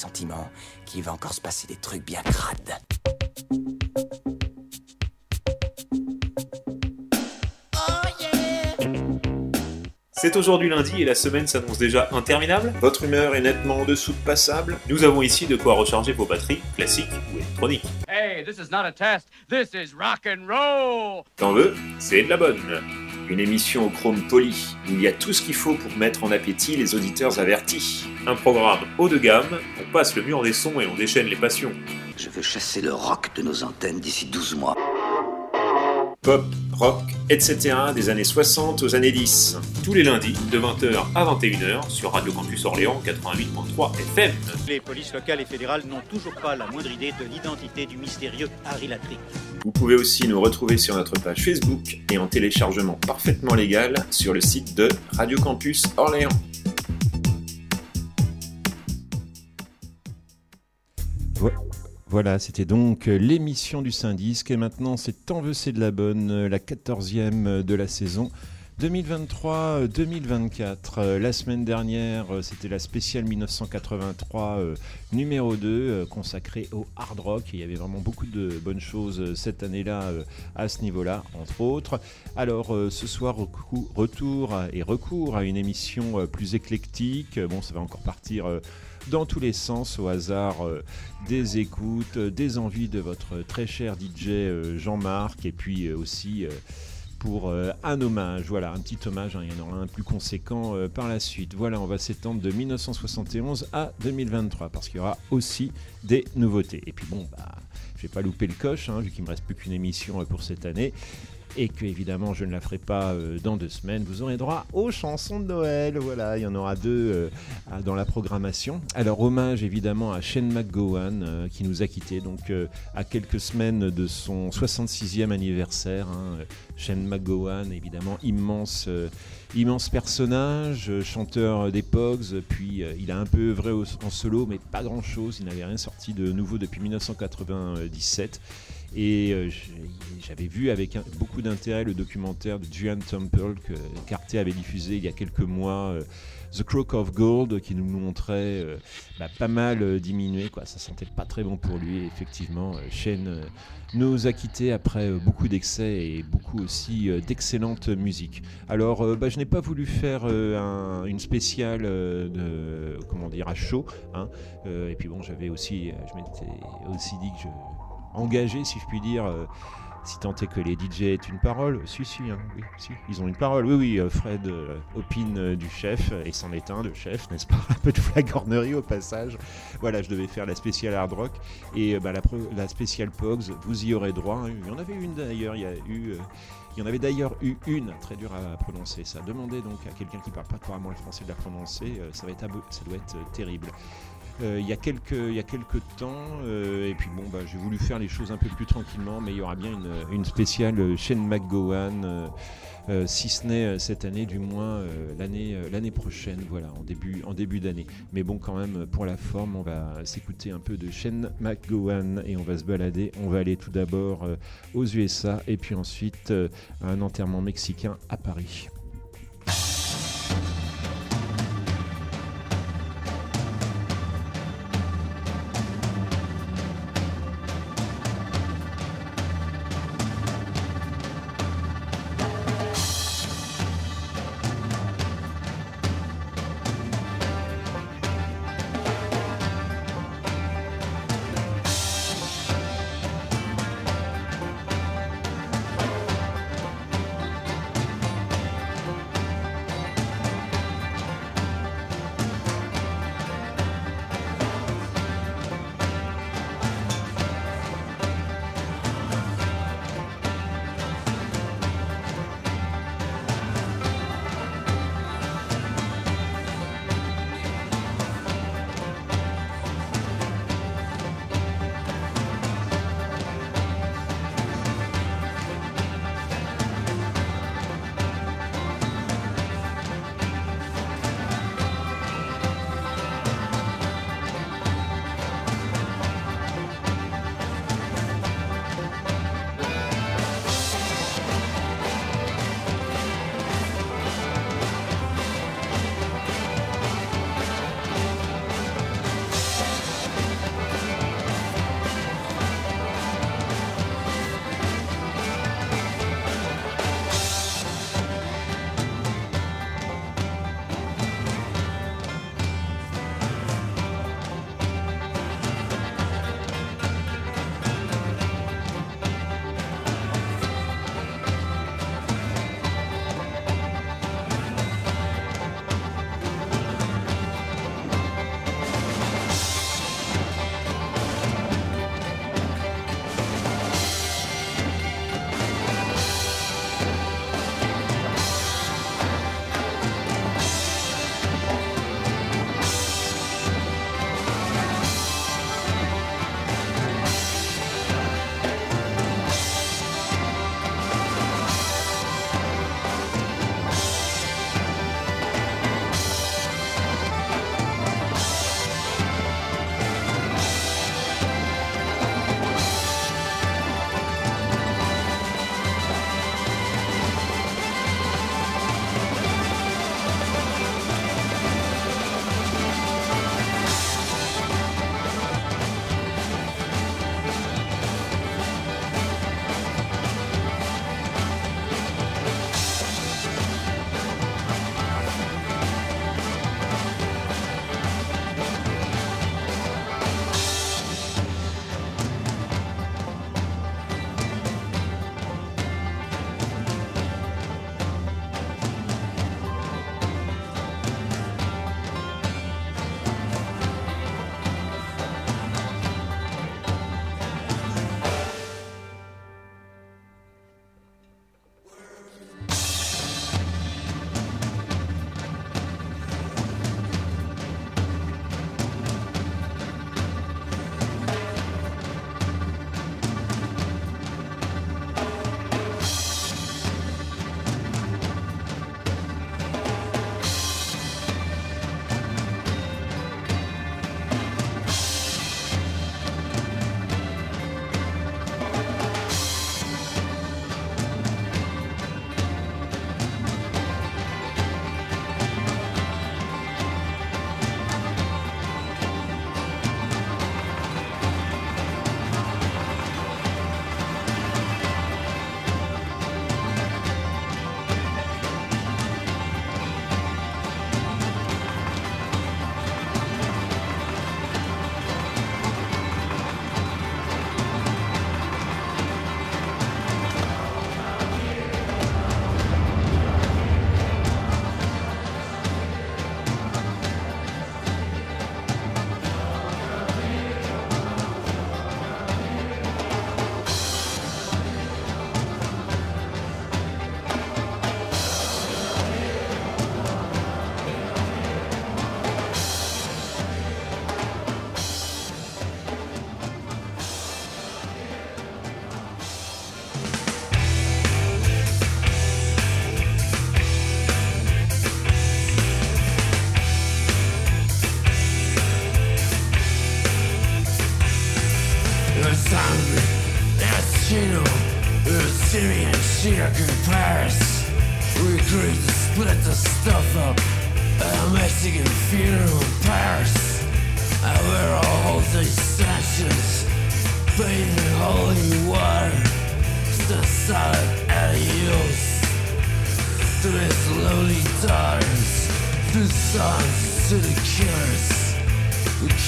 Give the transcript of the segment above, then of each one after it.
pressentiment qu'il va encore se passer des trucs bien crades. C'est aujourd'hui lundi et la semaine s'annonce déjà interminable. Votre humeur est nettement en dessous de passable. Nous avons ici de quoi recharger vos batteries, classiques ou électroniques. Hey, this is not a test, this is rock and roll. T'en veux C'est de la bonne. Une émission au chrome poli, où il y a tout ce qu'il faut pour mettre en appétit les auditeurs avertis. Un programme haut de gamme, on passe le mur des sons et on déchaîne les passions. Je veux chasser le rock de nos antennes d'ici 12 mois. Pop, rock, etc. des années 60 aux années 10. Tous les lundis, de 20h à 21h, sur Radio Campus Orléans 88.3 FM. Les polices locales et fédérales n'ont toujours pas la moindre idée de l'identité du mystérieux Harry Latrick. Vous pouvez aussi nous retrouver sur notre page Facebook et en téléchargement parfaitement légal sur le site de Radio Campus Orléans. Voilà, c'était donc euh, l'émission du Syndic. Et maintenant, c'est Tant c'est de la bonne, euh, la 14e de la saison 2023-2024. La semaine dernière, euh, c'était la spéciale 1983 numéro 2 consacrée au hard rock. il y avait vraiment beaucoup de bonnes choses cette année-là à ce niveau-là, entre autres. Alors, ce soir, retour et recours à une émission plus éclectique. Bon, ça va encore partir dans tous les sens au hasard euh, des écoutes, euh, des envies de votre très cher DJ euh, Jean-Marc et puis aussi pour un hommage. Voilà, un petit hommage, hein, il y en aura un plus conséquent par la suite. Voilà, on va s'étendre de 1971 à 2023 parce qu'il y aura aussi des nouveautés. Et puis bon, bah, je vais pas louper le coche, hein, vu qu'il me reste plus qu'une émission pour cette année et que évidemment je ne la ferai pas euh, dans deux semaines, vous aurez droit aux chansons de Noël. Voilà, il y en aura deux euh, dans la programmation. Alors hommage évidemment à Shane McGowan euh, qui nous a quittés donc à quelques semaines de son 66e anniversaire. Hein. Shane McGowan, évidemment immense immense personnage, chanteur des Pogs, puis il a un peu œuvré en solo, mais pas grand chose. Il n'avait rien sorti de nouveau depuis 1997. Et euh, j'avais vu avec beaucoup d'intérêt le documentaire de Julian Temple que Carter avait diffusé il y a quelques mois. Euh, The Crook of Gold qui nous montrait euh, bah, pas mal diminué, quoi. ça sentait pas très bon pour lui. effectivement, Shane nous a quittés après beaucoup d'excès et beaucoup aussi d'excellente musique. Alors, bah, je n'ai pas voulu faire une spéciale comment dire, à chaud. Hein. et puis bon, j'avais aussi, je m'étais aussi dit que je engagé, si je puis dire. Euh, si tant est que les DJ aient une parole, si, si, hein, oui, si, ils ont une parole. Oui, oui, euh, Fred euh, opine du chef, et c'en est un, de chef, n'est-ce pas? Un peu de flagornerie au passage. Voilà, je devais faire la spéciale hard rock, et bah, la, la, spéciale Pogs, vous y aurez droit. Hein. Il y en avait une d'ailleurs, il y a eu. Il y en avait d'ailleurs eu une, très dur à prononcer ça. Demandez donc à quelqu'un qui parle pas couramment le français de la prononcer, ça, va être ça doit être terrible. Euh, il, y a quelques, temps. Euh, et puis bon, bah, j'ai voulu faire les choses un peu plus tranquillement, mais il y aura bien une, spéciale Shane McGowan. Euh, si ce n'est cette année, du moins l'année l'année prochaine, voilà, en début, en début d'année. Mais bon, quand même, pour la forme, on va s'écouter un peu de Shane McGowan et on va se balader. On va aller tout d'abord aux USA et puis ensuite à un enterrement mexicain à Paris.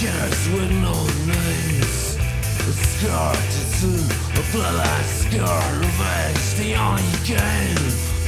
Killers with no names. A scar tattoo, a bloodline scar, revenge, the only game.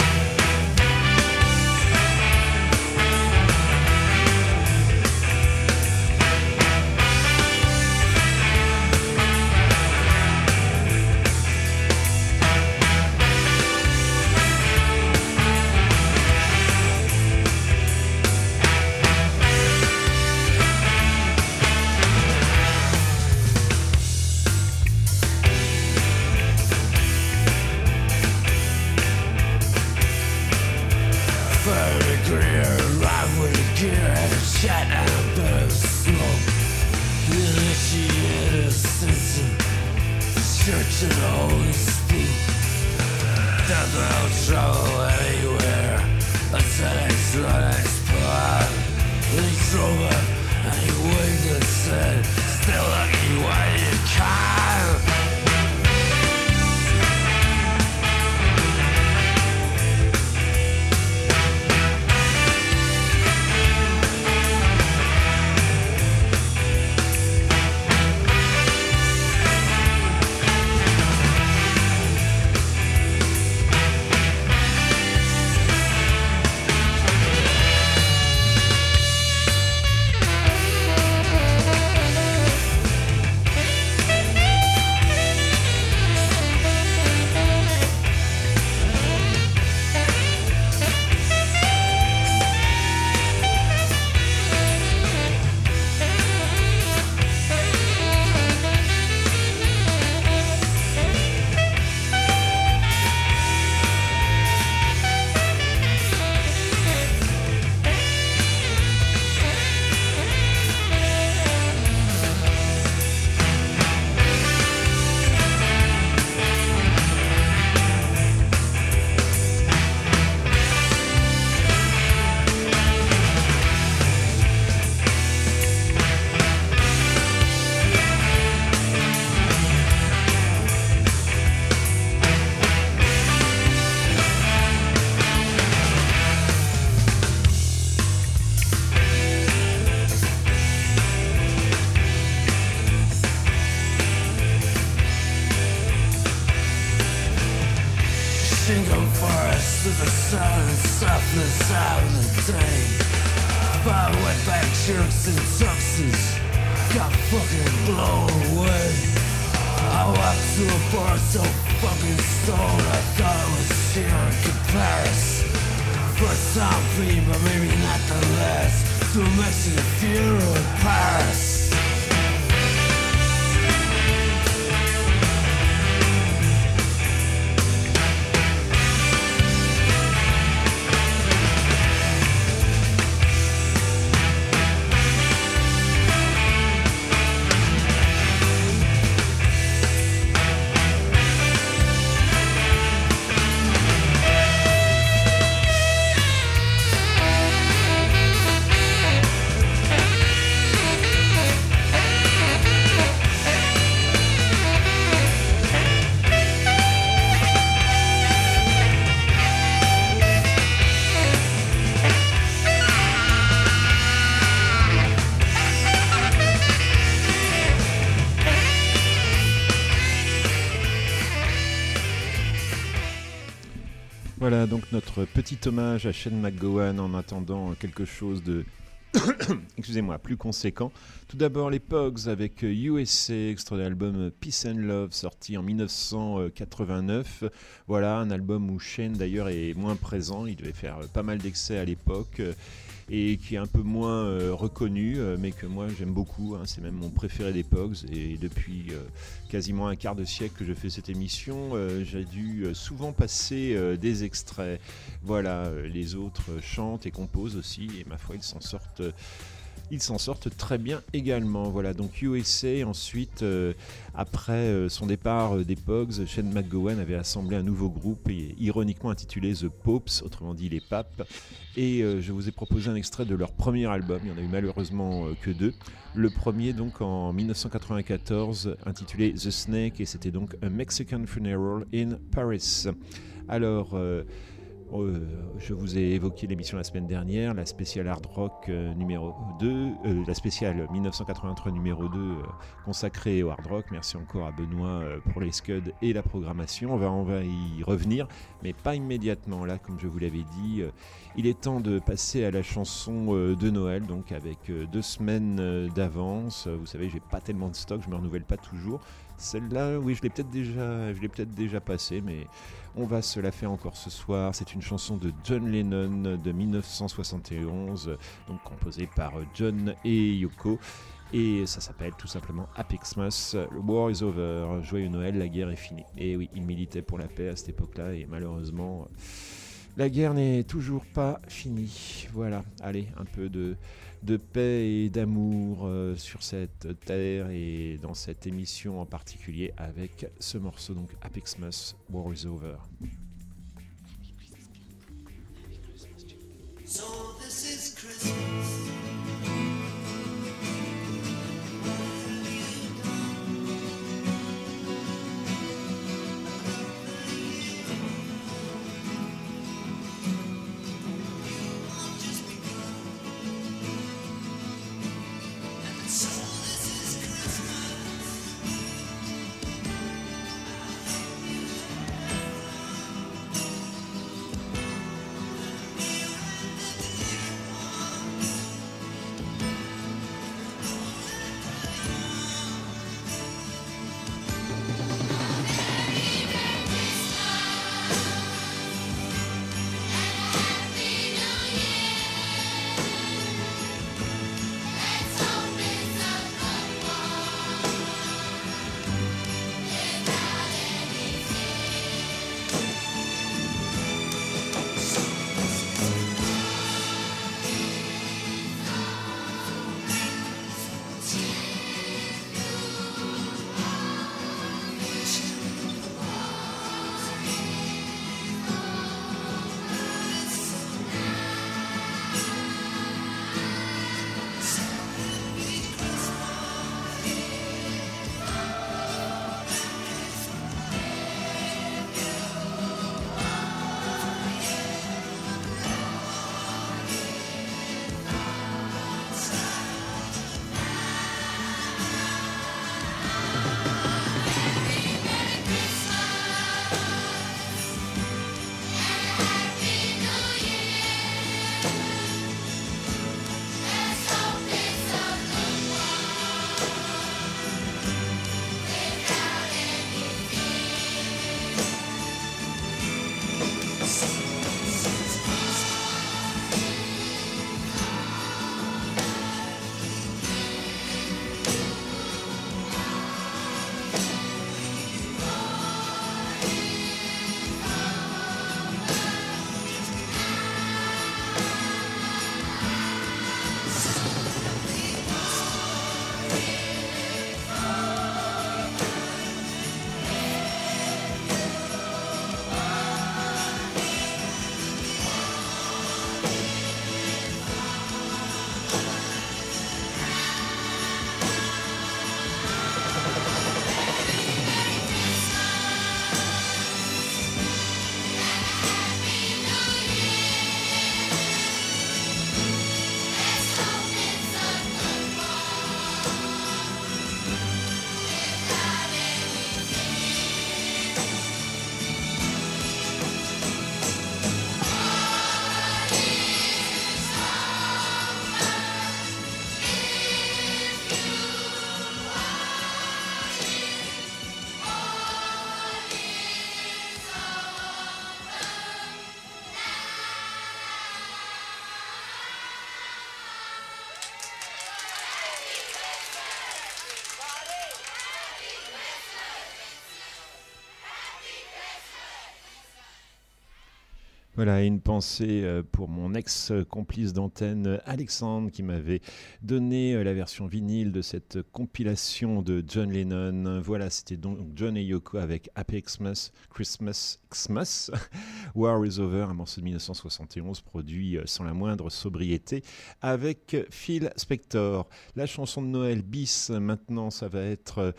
Donc notre petit hommage à Shane McGowan en attendant quelque chose de excusez-moi, plus conséquent. Tout d'abord les Pogs avec USA, extrait de l'album Peace and Love sorti en 1989. Voilà, un album où Shane d'ailleurs est moins présent, il devait faire pas mal d'excès à l'époque et qui est un peu moins euh, reconnu, euh, mais que moi j'aime beaucoup. hein. C'est même mon préféré des Pogs et depuis euh, quasiment un quart de siècle que je fais cette émission, euh, j'ai dû souvent passer des extraits. Voilà, les autres chantent et composent aussi, et ma foi, ils s'en sortent ils s'en sortent très bien également. Voilà, donc USA, ensuite, euh, après euh, son départ euh, des Pogs, Shane McGowan avait assemblé un nouveau groupe, et, ironiquement intitulé The Popes, autrement dit les papes. Et je vous ai proposé un extrait de leur premier album, il n'y en a eu malheureusement que deux. Le premier donc en 1994, intitulé The Snake, et c'était donc A Mexican Funeral in Paris. Alors, euh, je vous ai évoqué l'émission la semaine dernière, la spéciale Hard Rock euh, numéro 2, euh, la spéciale 1983 numéro 2 euh, consacrée au Hard Rock. Merci encore à Benoît pour les scuds et la programmation. On va, y revenir, mais pas immédiatement. Là, comme je vous l'avais dit, il est temps de passer à la chanson de Noël, donc avec deux semaines d'avance. Vous savez, j'ai pas tellement de stock, je me renouvelle pas toujours. Celle-là, oui, je l'ai peut-être déjà, je l'ai peut-être déjà passée, mais on va se la faire encore ce soir. C'est une chanson de John Lennon de 1971, euh, donc composée par John et Yoko. Et ça s'appelle tout simplement. Le war is over. Joyeux Noël, la guerre est finie. Et oui, il militait pour la paix à cette époque-là, et malheureusement, la guerre n'est toujours pas finie. Voilà, allez, un peu de, paix et d'amour euh, sur cette terre et dans cette émission en particulier avec ce morceau, donc Happy Xmas, War is over. Voilà, une pensée euh, pour mon ex-complice d'antenne Alexandre qui m'avait donné euh, la version vinyle de cette compilation de John Lennon. Voilà, c'était donc John et Yoko avec Happy Xmas, Christmas, Xmas, War is Over, un morceau de 1971 produit euh, sans la moindre sobriété avec Phil Spector. La chanson de Noël bis, maintenant ça va être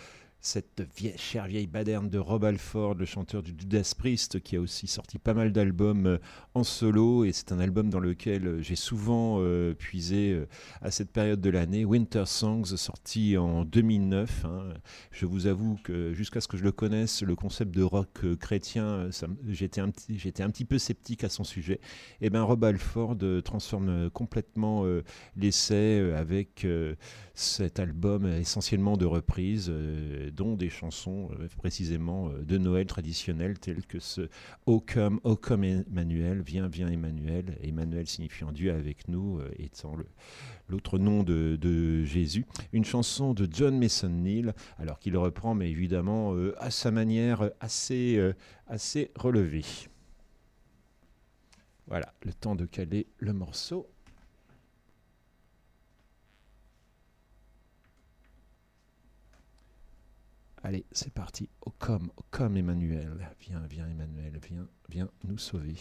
cette vieille, chère vieille baderne de Rob Alford, le chanteur du Judas Priest, qui a aussi sorti pas mal d'albums euh, en solo, et c'est un album dans lequel euh, j'ai souvent euh, puisé à cette période de l'année. Winter Songs, sorti en 2009. Hein. Je vous avoue que jusqu'à ce que je le connaisse, le concept de rock chrétien, j'étais un, petit, un petit peu sceptique à son sujet. Et bien Rob Alford transforme complètement l'essai avec cet album essentiellement de reprises dont des chansons euh, précisément euh, de Noël traditionnelles telles que ce O come, O come Emmanuel, viens, viens Emmanuel, Emmanuel signifiant Dieu avec nous, euh, étant l'autre nom de, de, Jésus. Une chanson de John Mason Neal, alors qu'il reprend, mais évidemment à sa manière assez, assez relevée. Voilà, le temps de caler le morceau. Allez, c'est parti. Au comme, au comme Emmanuel. Viens, viens Emmanuel, viens, viens nous sauver.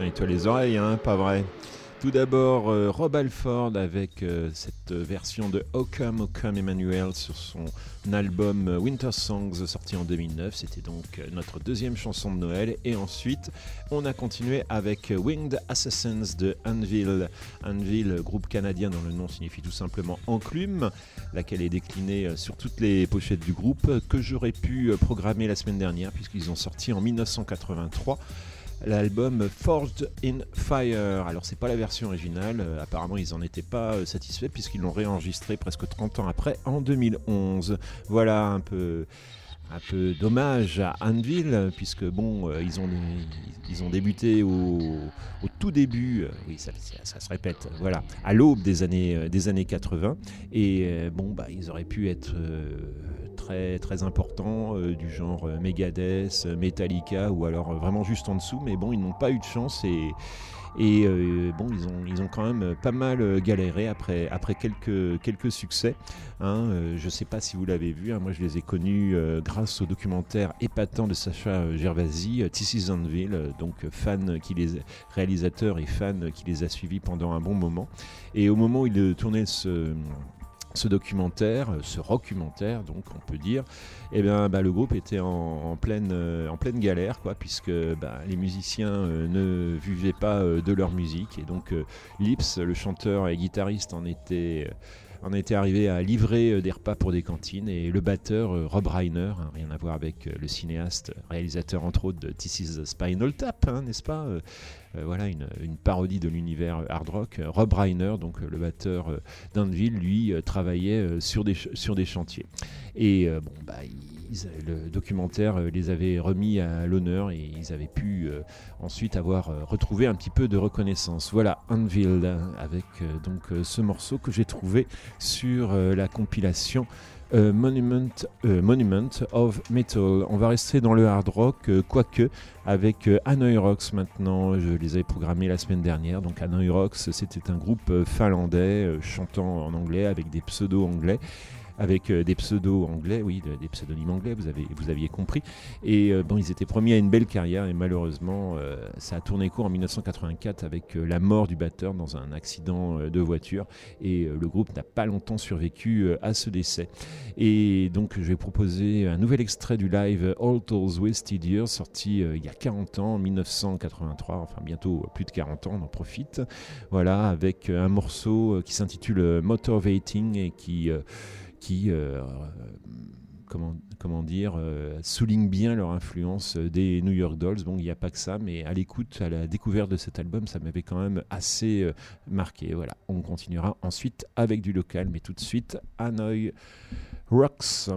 Ça nettoie les oreilles, hein, pas vrai tout d'abord, euh, Rob Alford avec euh, cette version de Ockham Ockham Emmanuel sur son album Winter Songs sorti en 2009. C'était donc notre deuxième chanson de Noël. Et ensuite, on a continué avec Winged Assassins de Anvil. Anvil, groupe canadien dont le nom signifie tout simplement enclume, laquelle est déclinée euh, sur toutes les pochettes du groupe, que j'aurais pu programmer la semaine dernière puisqu'ils ont sorti en 1983 l'album Forged in Fire. Alors c'est pas la version originale, euh, apparemment ils en étaient pas euh, satisfaits puisqu'ils l'ont réenregistré presque 30 ans après en 2011. Voilà un peu un peu dommage à Anvil puisque bon euh, ils ont débuté au, tout début euh, oui ça, se répète voilà à l'aube des années euh, des années 80 et bon bah ils auraient pu être très très importants du genre Megadeth, Metallica ou alors vraiment juste en dessous mais bon ils n'ont pas eu de chance et et euh, bon, ils ont, ils ont quand même pas mal euh, galéré après, après quelques, quelques succès. hein. Euh, je ne sais pas si vous l'avez vu, hein, moi je les ai connus euh, grâce au documentaire épatant de Sacha euh, Gervasi, euh, This is Anvil, euh, donc euh, fan qui les, réalisateur et fan qui les a suivis pendant un bon moment. Et au moment où il tournait ce ce documentaire, euh, ce rockumentaire, donc on peut dire, eh bien, bah, le groupe était en, euh, pleine galère, puisque bah, les musiciens euh, ne vivaient pas de leur musique. Et donc, Lips, le chanteur et guitariste, en était, euh, en était arrivé à livrer euh, des repas pour des cantines. Et le batteur, euh, Rob Reiner, hein, rien à voir avec euh, le cinéaste, réalisateur entre autres de This is Spinal Tap, hein, n'est-ce pas voilà une, parodie de l'univers hard rock. Rob Reiner, donc le batteur d'Anvil, lui travaillait sur, des, chantiers. Et bon, bah, le documentaire euh, les avait remis à l'honneur et ils avaient pu euh, ensuite avoir euh, retrouvé un petit peu de reconnaissance. Voilà, Anvil, avec donc ce morceau que j'ai trouvé sur la compilation. Monument, Monument of Metal. On va rester dans le hard rock, quoique, avec Hanoi Rocks maintenant. Je les avais programmés la semaine dernière. Donc Hanoi Rocks, c'était un groupe finlandais chantant en anglais avec des pseudos anglais. Avec euh, des pseudos anglais, oui, de- des pseudonymes anglais, vous, avez, vous aviez compris. Et euh, bon, ils étaient promis à une belle carrière et malheureusement, euh, ça a tourné court en 1984 avec la mort du batteur dans un accident de voiture. Et le groupe n'a pas longtemps survécu à ce décès. Et donc, je vais proposer un nouvel extrait du live All Those Wasted Years, sorti il y a 40 ans, en 1983, enfin bientôt plus de 40 ans, on en profite. Voilà, avec un morceau qui s'intitule euh, Motivating et qui, qui euh, euh, comment, comment dire, euh, souligne bien leur influence des New York Dolls. Bon, il n'y a pas que ça, mais à l'écoute, à la découverte de cet album, ça m'avait quand même assez marqué. Voilà, on continuera ensuite avec du local, mais tout de suite, Hanoi Rocks.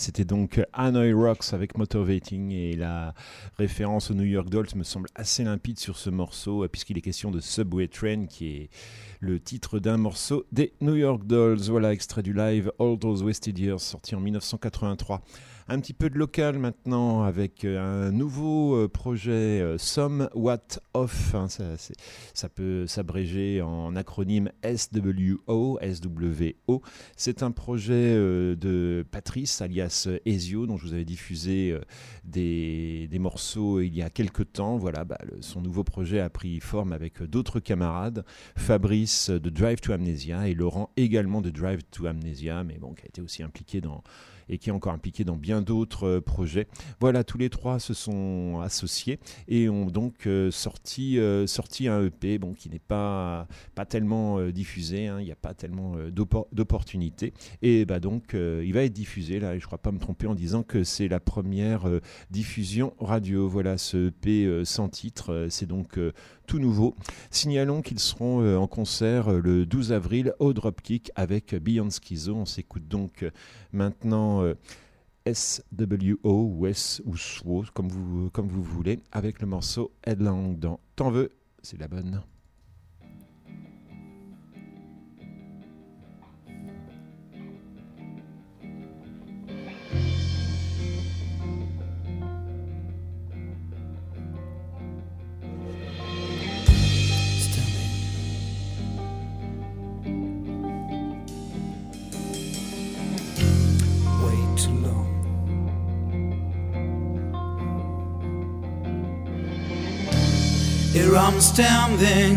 C'était donc Hanoi Rocks avec Motivating et la référence aux New York Dolls me semble assez limpide sur ce morceau euh, puisqu'il est question de Subway Train qui est le titre d'un morceau des New York Dolls. Voilà, extrait du live All Those Wasted Years sorti en 1983. Un petit peu de local maintenant avec euh, un nouveau euh, projet euh, Somewhat Off. hein, ça, peut s'abréger en acronyme SWO. SWO. C'est un projet de Patrice alias Ezio dont je vous avais diffusé des, morceaux il y a quelques temps. Voilà, bah, son nouveau projet a pris forme avec d'autres camarades. Fabrice de Drive to Amnesia et Laurent également de Drive to Amnesia, mais bon, qui a été aussi impliqué dans et qui est encore impliqué dans bien d'autres euh, projets. Voilà, tous les trois se sont associés et ont donc euh, sorti, euh, sorti un EP bon, qui n'est pas, pas tellement diffusé, hein, il n'y a pas tellement d'oppor- d'opportunités. Et bah donc, il va être diffusé, là, je ne crois pas me tromper en disant que c'est la première diffusion radio. Voilà, ce EP sans titre, c'est donc tout nouveau. Signalons qu'ils seront en concert le 12 avril au Dropkick avec Beyond Schizo. On s'écoute donc maintenant euh, SWO ou S ou SWO, comme vous, comme vous voulez, avec le morceau Headlong dans T'en veux, c'est la bonne. Standing,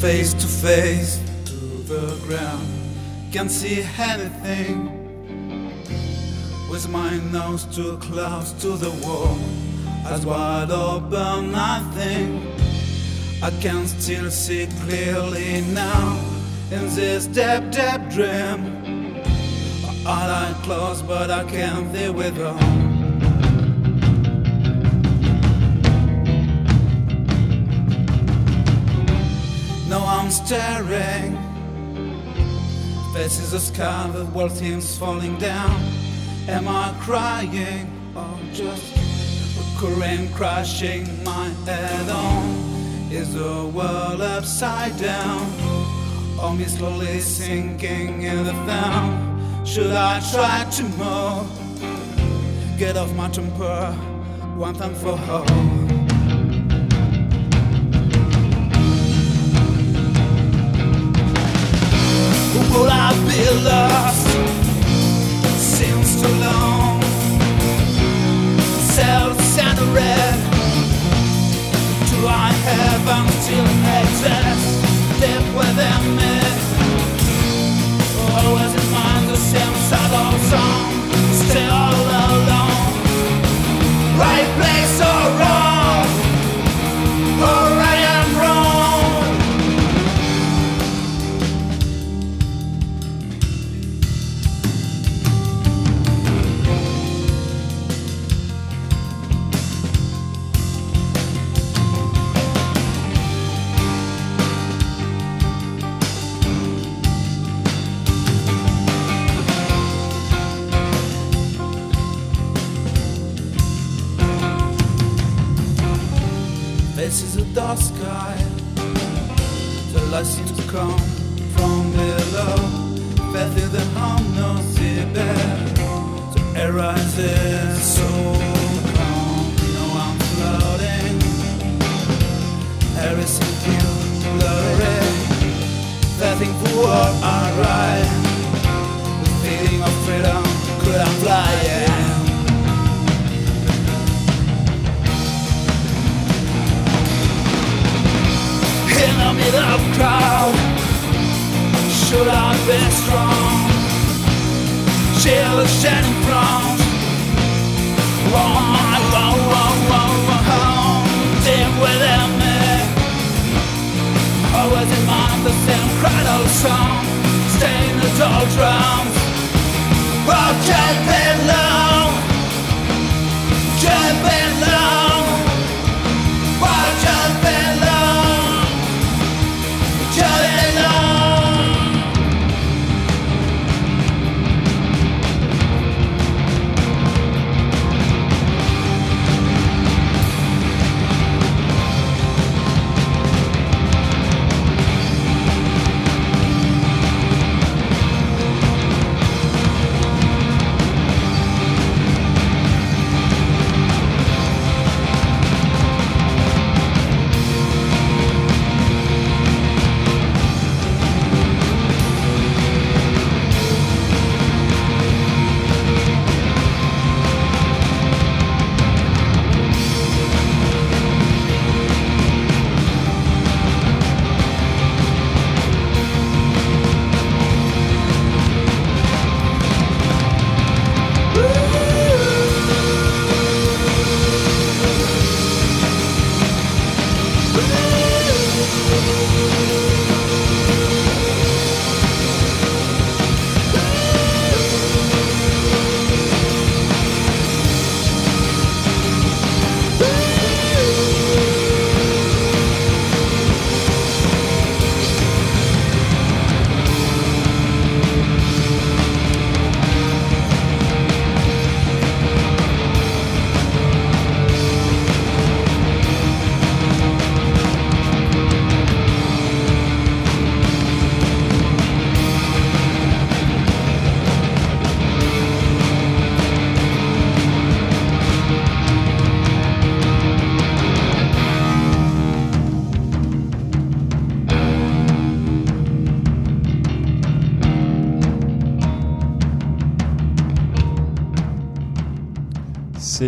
face to face to the ground. Can't see anything. With my nose too close to the wall, eyes wide open, nothing. I can still see clearly now in this deep, deep dream. All I close, but I can't deal with them. Staring. Faces are sky, the world seems falling down. Am I crying or just recurring, crashing my head on? Is the world upside down? Or me slowly sinking in the down? Should I try to move? Get off my temper, one time for all. Right place or wrong. nothing for alright. The feeling of freedom could I fly. Yeah. In the middle of a crowd, should I be strong? Chill shining from. Whoa, whoa, whoa, whoa, whoa. Deep within me, always the same cradle song. Stay in the doldrums. Oh, can't be long. Can't be long.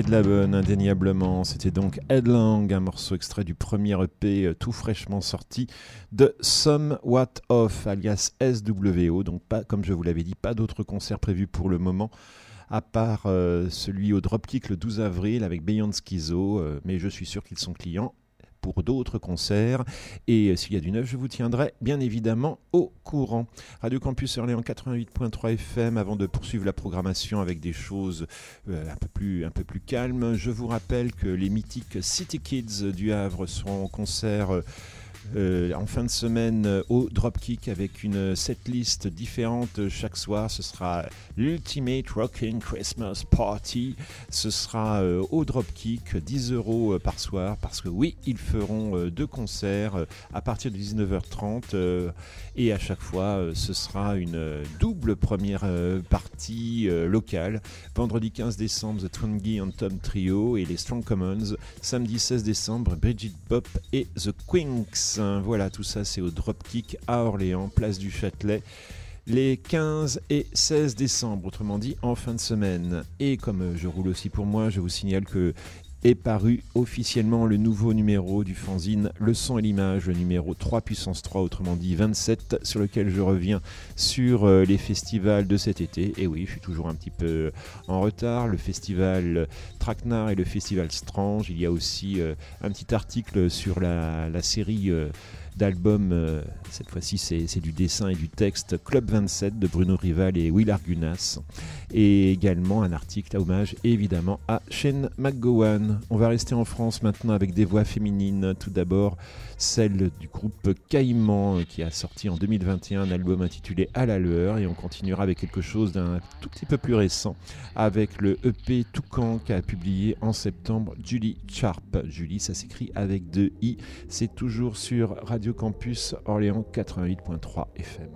De la bonne, indéniablement. C'était donc Headlong, un morceau extrait du premier EP euh, tout fraîchement sorti de Somewhat Off, alias SWO. Donc, pas, comme je vous l'avais dit, pas d'autres concerts prévus pour le moment à part euh, celui au Dropkick le 12 avril avec Beyond Schizo, euh, mais je suis sûr qu'ils sont clients pour d'autres concerts. Et s'il y a du neuf, je vous tiendrai bien évidemment au courant. Radio Campus Orléans 88.3 FM, avant de poursuivre la programmation avec des choses euh, un, peu plus, un peu plus calmes, je vous rappelle que les mythiques City Kids du Havre seront en concert. euh, euh, en fin de semaine euh, au Dropkick avec une setlist différente chaque soir. Ce sera l'Ultimate Rocking Christmas Party. Ce sera euh, au Dropkick, 10 euros par soir parce que oui, ils feront deux concerts à partir de 19h30 euh, et à chaque fois ce sera une double première partie locale. Vendredi 15 décembre, The Twingy and Tom Trio et les Strong Commons. Samedi 16 décembre, Bridget Pop et The Quinks. Voilà, tout ça c'est au Dropkick à Orléans, place du Châtelet les 15 et 16 décembre, autrement dit en fin de semaine. Et comme euh, je roule aussi pour moi, je vous signale que est paru officiellement le nouveau numéro du fanzine Le son et l'image, numéro 3 puissance 3, autrement dit 27, sur lequel je reviens sur euh, les festivals de cet été. Et oui, je suis toujours un petit peu en retard. Le festival Traquenard et le festival Strange. Il y a aussi euh, un petit article sur la série d'albums, euh, cette fois-ci c'est du dessin et du texte, Club 27 de Bruno Rival et Will Argunas. Et également un article à hommage évidemment à Shane McGowan. On va rester en France maintenant avec des voix féminines. Tout d'abord celle du groupe Caïman euh, qui a sorti en 2021 un album intitulé À la lueur et on continuera avec quelque chose d'un tout petit peu plus récent avec le EP Toucan qu'a publié en septembre Julie Sharp. Julie ça s'écrit avec deux i. C'est toujours sur Radio Campus Orléans 88.3 FM.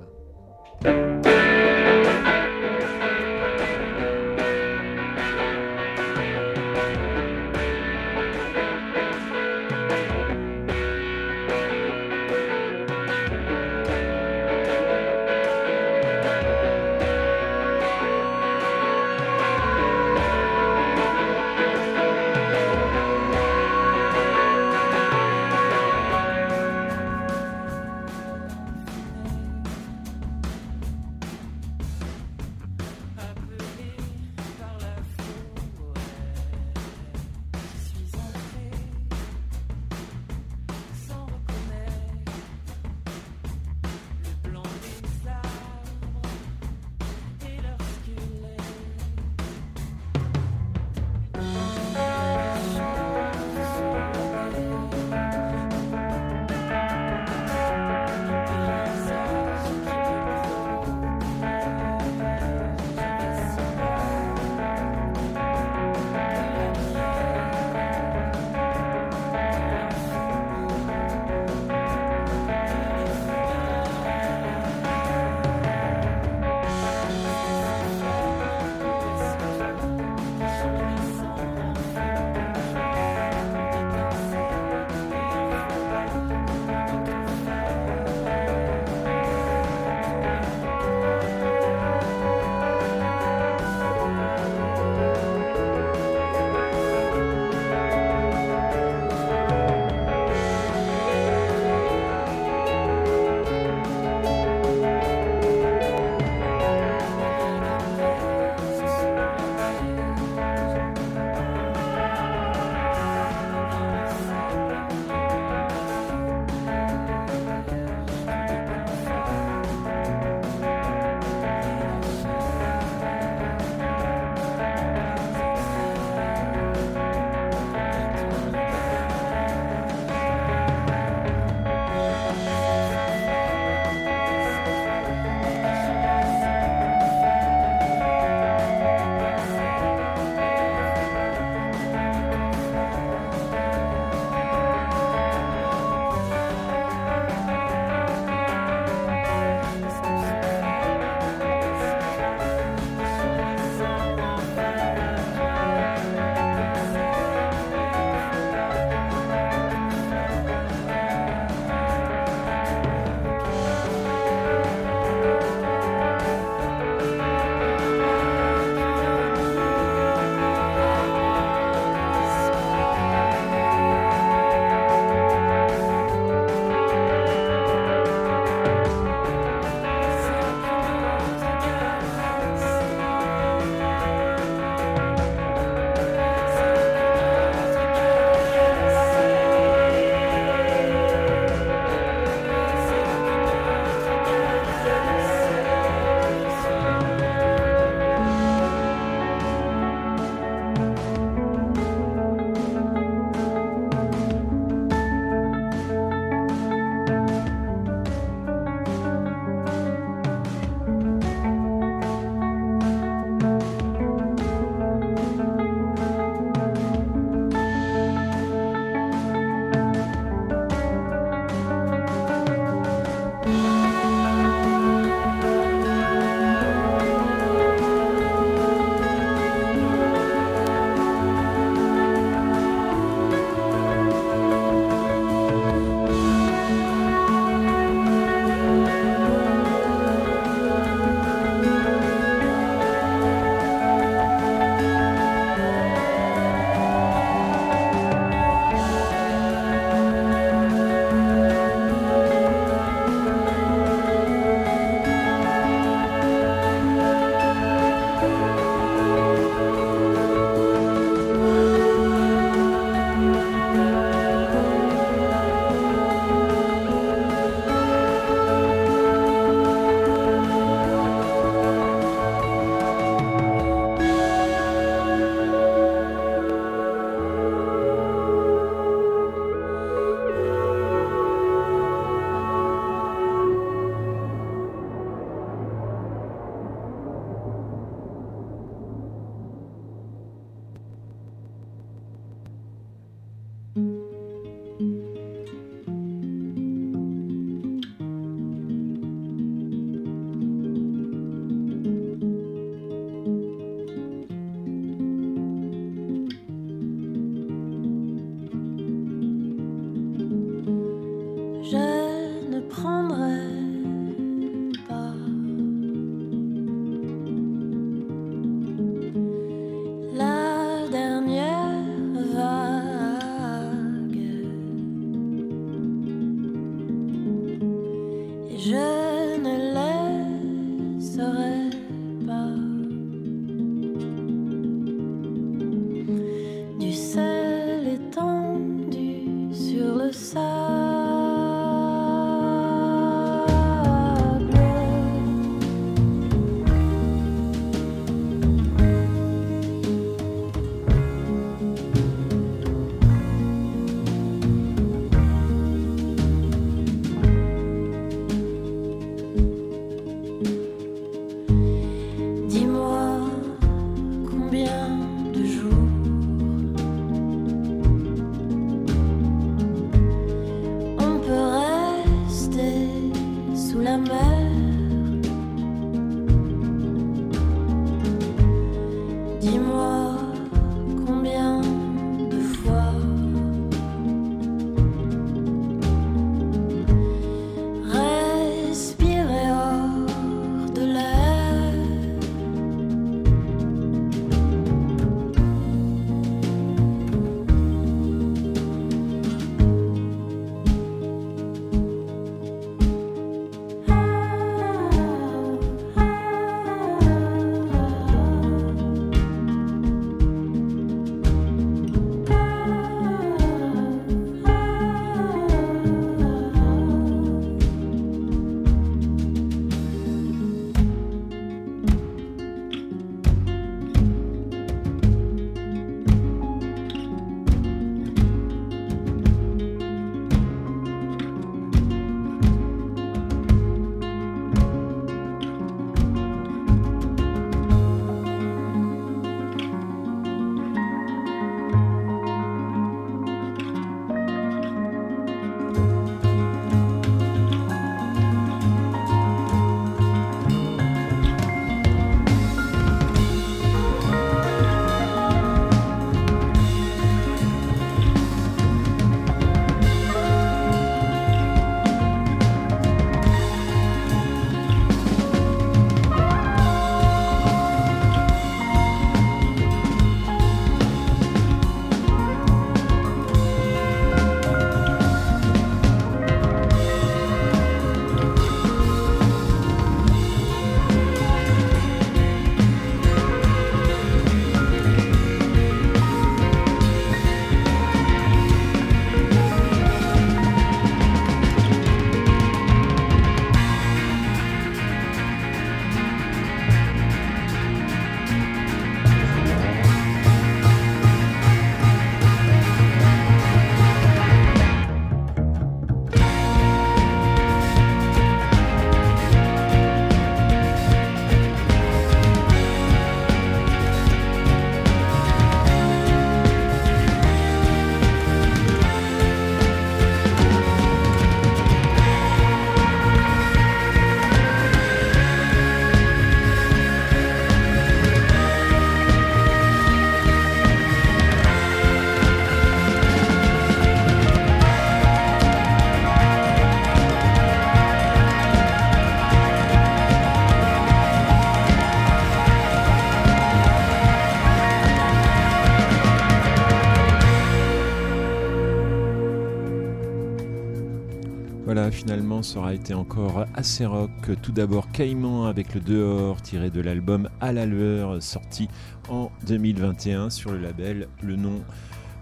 Aura été encore assez rock. Tout d'abord, Caïman avec le dehors, tiré de l'album À la lueur, sorti en 2021 sur le label Le Nom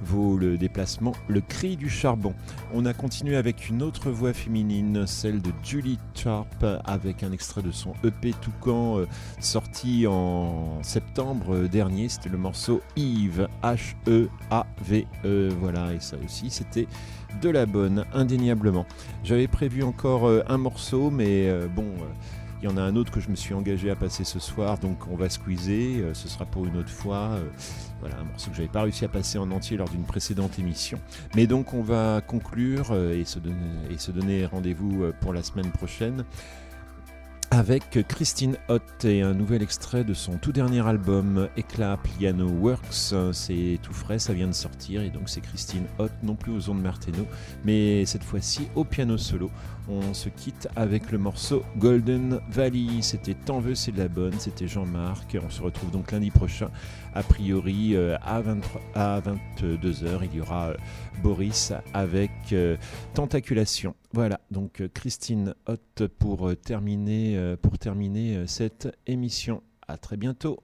vaut le déplacement Le Cri du Charbon. On a continué avec une autre voix féminine, celle de Julie Sharp, avec un extrait de son EP Toucan euh, sorti en septembre dernier. C'était le morceau Yves, H-E-A-V-E. Voilà, et ça aussi, c'était de la bonne, indéniablement. J'avais prévu encore euh, un morceau, mais euh, bon. euh, il y en a un autre que je me suis engagé à passer ce soir, donc on va squeezer. ce sera pour une autre fois. voilà, un morceau que j'avais pas réussi à passer en entier lors d'une précédente émission. Mais donc on va conclure et se donner, rendez-vous pour la semaine prochaine avec Christine Hott et un nouvel extrait de son tout dernier album Éclat Piano Works. C'est tout frais, ça vient de sortir et donc c'est Christine Hott, non plus aux ondes Marteno, mais cette fois-ci au piano solo. On se quitte avec le morceau Golden Valley. C'était Tant veux, c'est de la bonne, c'était Jean-Marc. On se retrouve donc lundi prochain, a priori euh, à, 23 à 22h. Il y aura euh, Boris avec euh, Tentaculation. Voilà, donc euh, Christine Hott pour euh, terminer, euh, pour terminer euh, cette émission. À très bientôt.